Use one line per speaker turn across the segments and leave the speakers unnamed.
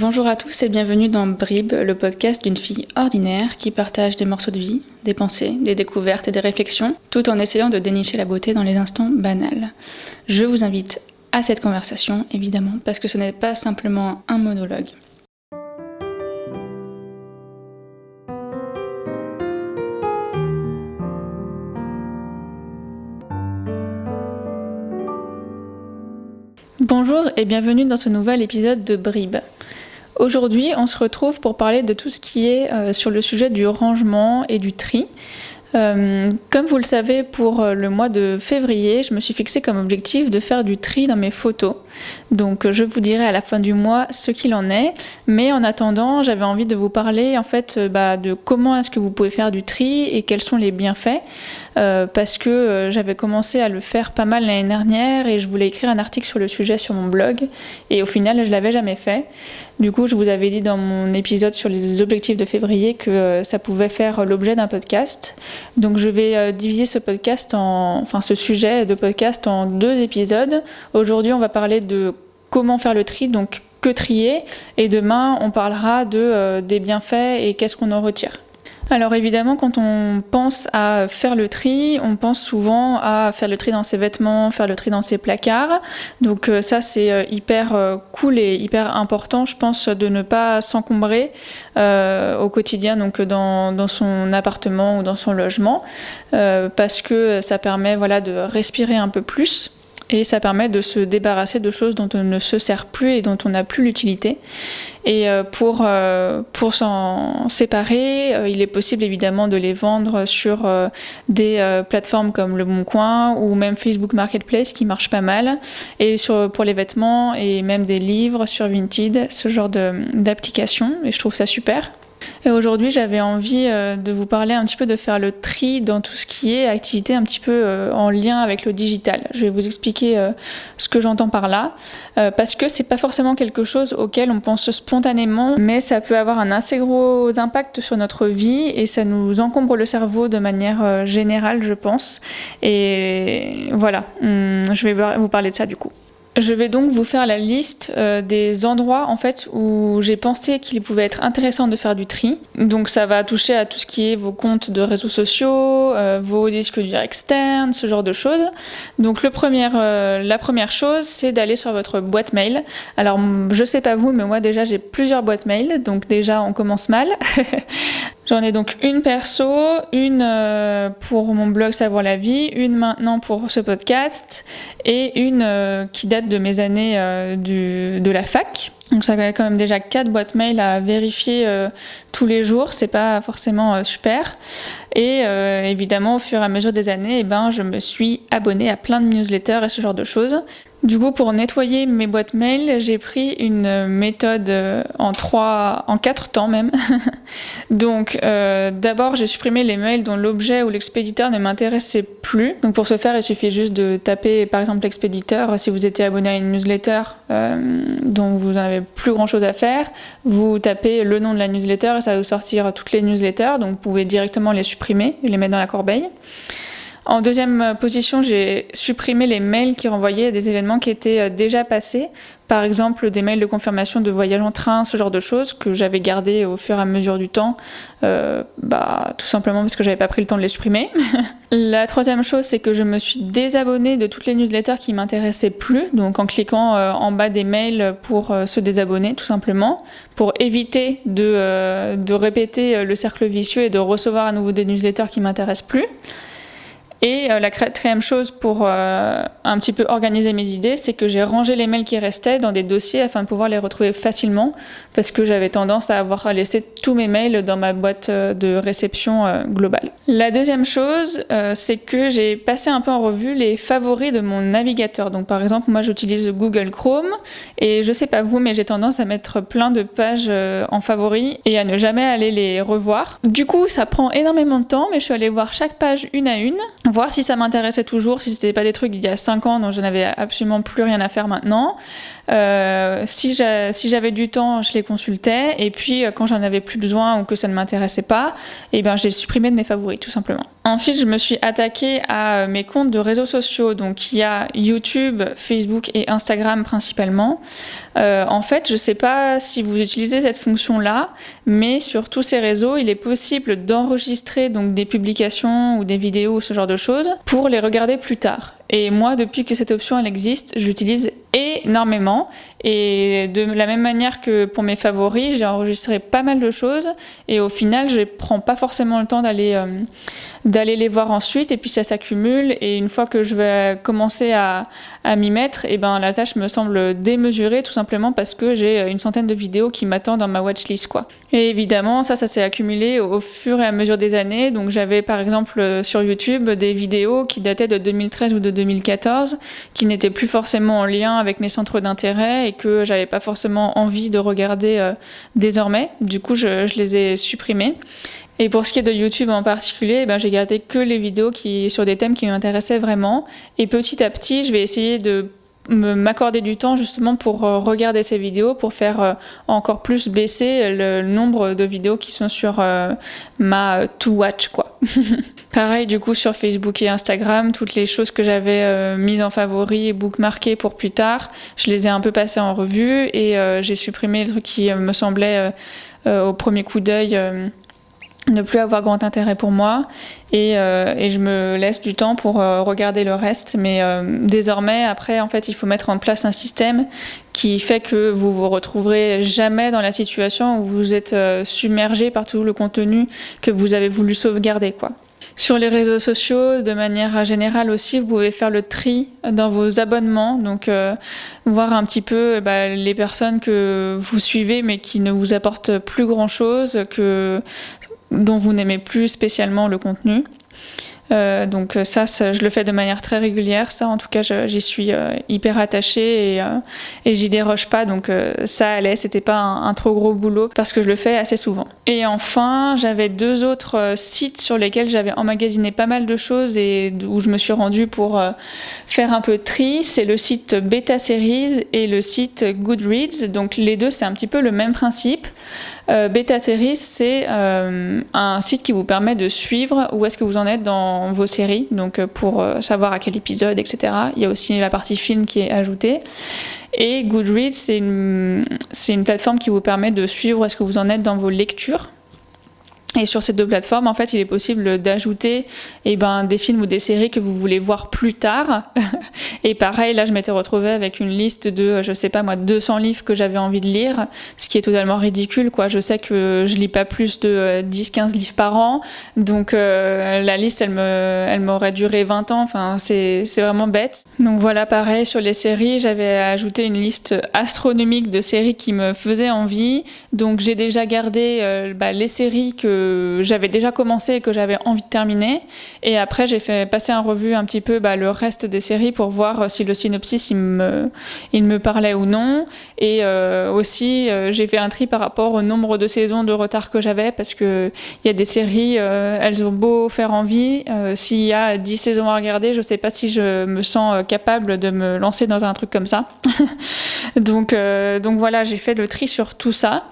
Bonjour à tous et bienvenue dans Brib, le podcast d'une fille ordinaire qui partage des morceaux de vie, des pensées, des découvertes et des réflexions, tout en essayant de dénicher la beauté dans les instants banals. Je vous invite à cette conversation, évidemment, parce que ce n'est pas simplement un monologue. Bonjour et bienvenue dans ce nouvel épisode de Brib. Aujourd'hui, on se retrouve pour parler de tout ce qui est euh, sur le sujet du rangement et du tri. Euh, comme vous le savez, pour euh, le mois de février, je me suis fixé comme objectif de faire du tri dans mes photos. Donc je vous dirai à la fin du mois ce qu'il en est. Mais en attendant, j'avais envie de vous parler en fait bah, de comment est-ce que vous pouvez faire du tri et quels sont les bienfaits. parce que j'avais commencé à le faire pas mal l'année dernière et je voulais écrire un article sur le sujet sur mon blog. Et au final, je l'avais jamais fait. Du coup, je vous avais dit dans mon épisode sur les objectifs de février que euh, ça pouvait faire l'objet d'un podcast. Donc, je vais euh, diviser ce podcast en, enfin, ce sujet de podcast en deux épisodes. Aujourd'hui, on va parler de comment faire le tri, donc que trier, et demain, on parlera de euh, des bienfaits et qu'est-ce qu'on en retire. Alors évidemment, quand on pense à faire le tri, on pense souvent à faire le tri dans ses vêtements, faire le tri dans ses placards. Donc euh, ça, c'est euh, hyper euh, cool et hyper important, je pense, de ne pas s'encombrer au quotidien, donc dans, dans, son appartement ou dans son logement, parce que ça permet voilà, de respirer un peu plus et ça permet de se débarrasser de choses dont on ne se sert plus et dont on n'a plus l'utilité. Et euh, pour, euh, pour s'en séparer, euh, il est possible évidemment de les vendre sur des plateformes comme Le Bon Coin ou même Facebook Marketplace qui marche pas mal. Et pour les vêtements et même des livres sur Vinted, ce genre d'application. Et je trouve ça super. Aujourd'hui, j'avais envie euh, de vous parler un petit peu de faire le tri dans tout ce qui est activité un petit peu euh, en lien avec le digital. Je vais vous expliquer euh, ce que j'entends par là, parce que c'est pas forcément quelque chose auquel on pense spontanément, mais ça peut avoir un assez gros impact sur notre vie et ça nous encombre le cerveau de manière générale, je pense. Et voilà, hum, je vais vous parler de ça du coup. Je vais donc vous faire la liste euh, des endroits en fait où j'ai pensé qu'il pouvait être intéressant de faire du tri. Donc ça va toucher à tout ce qui est vos comptes de réseaux sociaux, euh, vos disques durs externes, ce genre de choses. Donc le premier, euh, la première chose, c'est d'aller sur votre boîte mail. Alors je sais pas vous, mais moi déjà j'ai plusieurs boîtes mail, donc déjà on commence mal. J'en ai donc une perso, une euh, pour mon blog Savoir la vie, une maintenant pour ce podcast et une euh, qui date de mes années euh, de la fac. Donc ça a quand même déjà quatre boîtes mail à vérifier tous les jours, c'est pas forcément super. Et évidemment, au fur et à mesure des années, eh ben, je me suis abonnée à plein de newsletters et ce genre de choses. Du coup, pour nettoyer mes boîtes mail, j'ai pris une méthode euh, en trois, en quatre temps même. Donc, euh, d'abord, j'ai supprimé les mails dont l'objet ou l'expéditeur ne m'intéressait plus. Donc, pour ce faire, il suffit juste de taper, par exemple, l'expéditeur. Si vous étiez abonné à une newsletter euh, dont vous n'avez plus grand chose à faire, vous tapez le nom de la newsletter et ça va vous sortir toutes les newsletters. Donc, vous pouvez directement les supprimer et les mettre dans la corbeille. En deuxième position, j'ai supprimé les mails qui renvoyaient à des événements qui étaient euh, déjà passés. Par exemple, des mails de confirmation de voyage en train, ce genre de choses que j'avais gardées au fur et à mesure du temps, euh, bah, tout simplement parce que j'avais pas pris le temps de les supprimer. La troisième chose, c'est que je me suis désabonnée de toutes les newsletters qui m'intéressaient plus, donc en cliquant euh, en bas des mails pour se désabonner, tout simplement, pour éviter de, de répéter le cercle vicieux et de recevoir à nouveau des newsletters qui m'intéressent plus. Et euh, la quatrième chose pour euh, un petit peu organiser mes idées, c'est que j'ai rangé les mails qui restaient dans des dossiers afin de pouvoir les retrouver facilement, parce que j'avais tendance à avoir laissé tous mes mails dans ma boîte euh, de réception globale. La deuxième chose, c'est que j'ai passé un peu en revue les favoris de mon navigateur. Donc par exemple, moi j'utilise Google Chrome, et je sais pas vous, mais j'ai tendance à mettre plein de pages en favoris et à ne jamais aller les revoir. Du coup, ça prend énormément de temps, mais je suis allée voir chaque page une à une voir si ça m'intéressait toujours, si c'était pas des trucs d'il y a 5 ans dont je n'avais absolument plus rien à faire maintenant. Euh, si j'avais du temps, je les consultais, et puis euh, quand j'en avais plus besoin ou que ça ne m'intéressait pas, et eh ben j'ai supprimé de mes favoris tout simplement. Ensuite, je me suis attaquée à mes comptes de réseaux sociaux, donc il y a YouTube, Facebook et Instagram principalement. Euh, en fait, je sais pas si vous utilisez cette fonction-là, mais sur tous ces réseaux, il est possible d'enregistrer des publications ou des vidéos ou ce genre de pour les regarder plus tard. Et moi, depuis que cette option elle existe, j'utilise énormément. Et de la même manière que pour mes favoris, j'ai enregistré pas mal de choses. Et au final, je prends pas forcément le temps d'aller euh, d'aller les voir ensuite. Et puis ça s'accumule. Et une fois que je vais commencer à, à m'y mettre, et ben la tâche me semble démesurée, tout simplement parce que j'ai une centaine de vidéos qui m'attendent dans ma watchlist. Et évidemment, ça, ça s'est accumulé au, fur et à mesure des années. Donc j'avais par exemple euh, sur YouTube des vidéos qui dataient de 2013 ou de 2014, qui n'étaient plus forcément en lien avec mes centres d'intérêt et que j'avais pas forcément envie de regarder euh, désormais. Du coup, je, les ai supprimés. Et pour ce qui est de YouTube en particulier, eh ben, j'ai gardé que les vidéos qui, sur des thèmes qui m'intéressaient vraiment. Et petit à petit, je vais essayer de m'accorder du temps justement pour euh, regarder ces vidéos, pour faire euh, encore plus baisser le nombre de vidéos qui sont sur euh, ma to watch quoi. Pareil du coup sur Facebook et Instagram, toutes les choses que j'avais mises en favori et bookmarkées pour plus tard, je les ai un peu passées en revue et j'ai supprimé les trucs qui me semblaient au premier coup d'œil ne plus avoir grand intérêt pour moi et, euh, et, je me laisse du temps pour euh, regarder le reste. Mais euh, désormais, après, en fait, il faut mettre en place un système qui fait que vous vous retrouverez jamais dans la situation où vous êtes submergé par tout le contenu que vous avez voulu sauvegarder, quoi. Sur les réseaux sociaux, de manière générale aussi, vous pouvez faire le tri dans vos abonnements, donc voir un petit peu bah, les personnes que vous suivez mais qui ne vous apportent plus grand-chose, que dont vous n'aimez plus spécialement le contenu. Euh, donc euh, ça, je le fais de manière très régulière. Ça, en tout cas, j'y suis euh, hyper attachée et, j'y déroge pas. Donc ça allait, c'était pas un, trop gros boulot parce que je le fais assez souvent. Et enfin, j'avais deux autres sites sur lesquels j'avais emmagasiné pas mal de choses et où je me suis rendue pour faire un peu tri. C'est le site Beta Series et le site Goodreads. Donc les deux, c'est un petit peu le même principe. Beta Series, c'est un site qui vous permet de suivre où est-ce que vous en êtes dans vos séries, donc euh, pour euh, savoir à quel épisode, etc. Il y a aussi la partie film qui est ajoutée. Et Goodreads, c'est une, une plateforme qui vous permet de suivre est-ce que vous en êtes dans vos lectures. Et sur ces deux plateformes, en fait, il est possible d'ajouter eh ben, des films ou des séries que vous voulez voir plus tard. et pareil, là, je m'étais retrouvée avec une liste de, je sais pas moi, 200 livres que j'avais envie de lire, ce qui est totalement ridicule, quoi. Je sais que je lis pas plus de 10-15 euh, livres par an, donc euh, la liste, elle me, elle m'aurait duré 20 ans. Enfin, c'est, c'est vraiment bête. Donc voilà, pareil sur les séries, j'avais ajouté une liste astronomique de séries qui me faisaient envie. Donc j'ai déjà gardé euh, bah, les séries que j'avais déjà commencé et que j'avais envie de terminer. Et après, j'ai fait passer en revue un petit peu bah, le reste des séries pour voir si le synopsis il me, parlait ou non. Et euh, aussi, euh, j'ai fait un tri par rapport au nombre de saisons de retard que j'avais parce que il y a des séries, euh, elles ont beau faire envie. S'il y a 10 saisons à regarder, je sais pas si je me sens capable de me lancer dans un truc comme ça. donc voilà, j'ai fait le tri sur tout ça.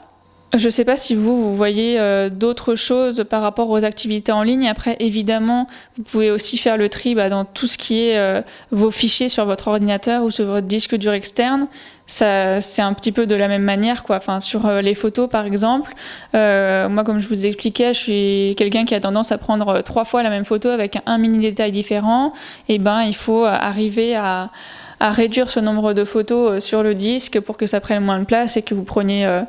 Je ne sais pas si vous, vous voyez euh, d'autres choses par rapport aux activités en ligne. Après, évidemment, vous pouvez aussi faire le tri bah, dans tout ce qui est euh, vos fichiers sur votre ordinateur ou sur votre disque dur externe. Ça, c'est un petit peu de la même manière, quoi. Enfin, sur euh, les photos, par exemple, moi, comme je vous expliquais, je suis quelqu'un qui a tendance à prendre trois fois la même photo avec un mini détail différent. Et ben, il faut arriver à à réduire ce nombre de photos euh, sur le disque pour que ça prenne moins de place et que vous preniez euh,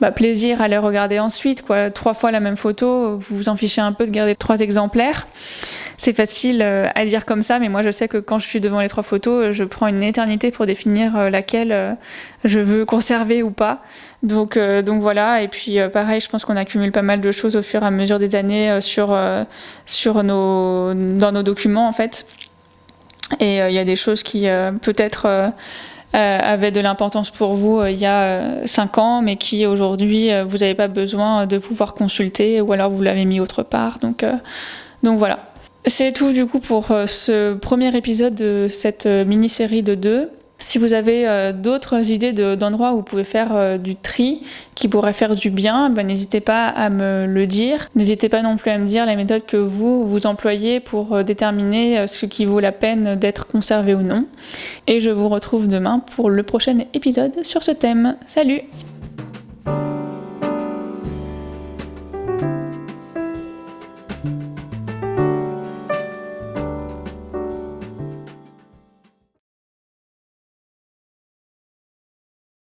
bah, plaisir à les regarder ensuite. Quoi. Trois fois la même photo, vous vous en fichez un peu de garder trois exemplaires. C'est facile euh, à dire comme ça, mais moi je sais que quand je suis devant les trois photos, je prends une éternité pour définir laquelle je veux conserver ou pas. Donc, donc voilà, et puis pareil, je pense qu'on accumule pas mal de choses au fur et à mesure des années sur, sur nos, dans nos documents en fait. Et euh, il y a des choses qui euh, peut-être euh, avaient de l'importance pour vous il y a 5 ans, mais qui aujourd'hui vous n'avez pas besoin de pouvoir consulter ou alors vous l'avez mis autre part. Donc, donc voilà. C'est tout du coup pour ce premier épisode de cette mini-série de deux. Si vous avez euh, d'autres idées d'endroits où vous pouvez faire euh, du tri qui pourraient faire du bien, ben, n'hésitez pas à me le dire. N'hésitez pas non plus à me dire la méthode que vous, vous employez pour euh, déterminer ce qui vaut la peine d'être conservé ou non. Et je vous retrouve demain pour le prochain épisode sur ce thème. Salut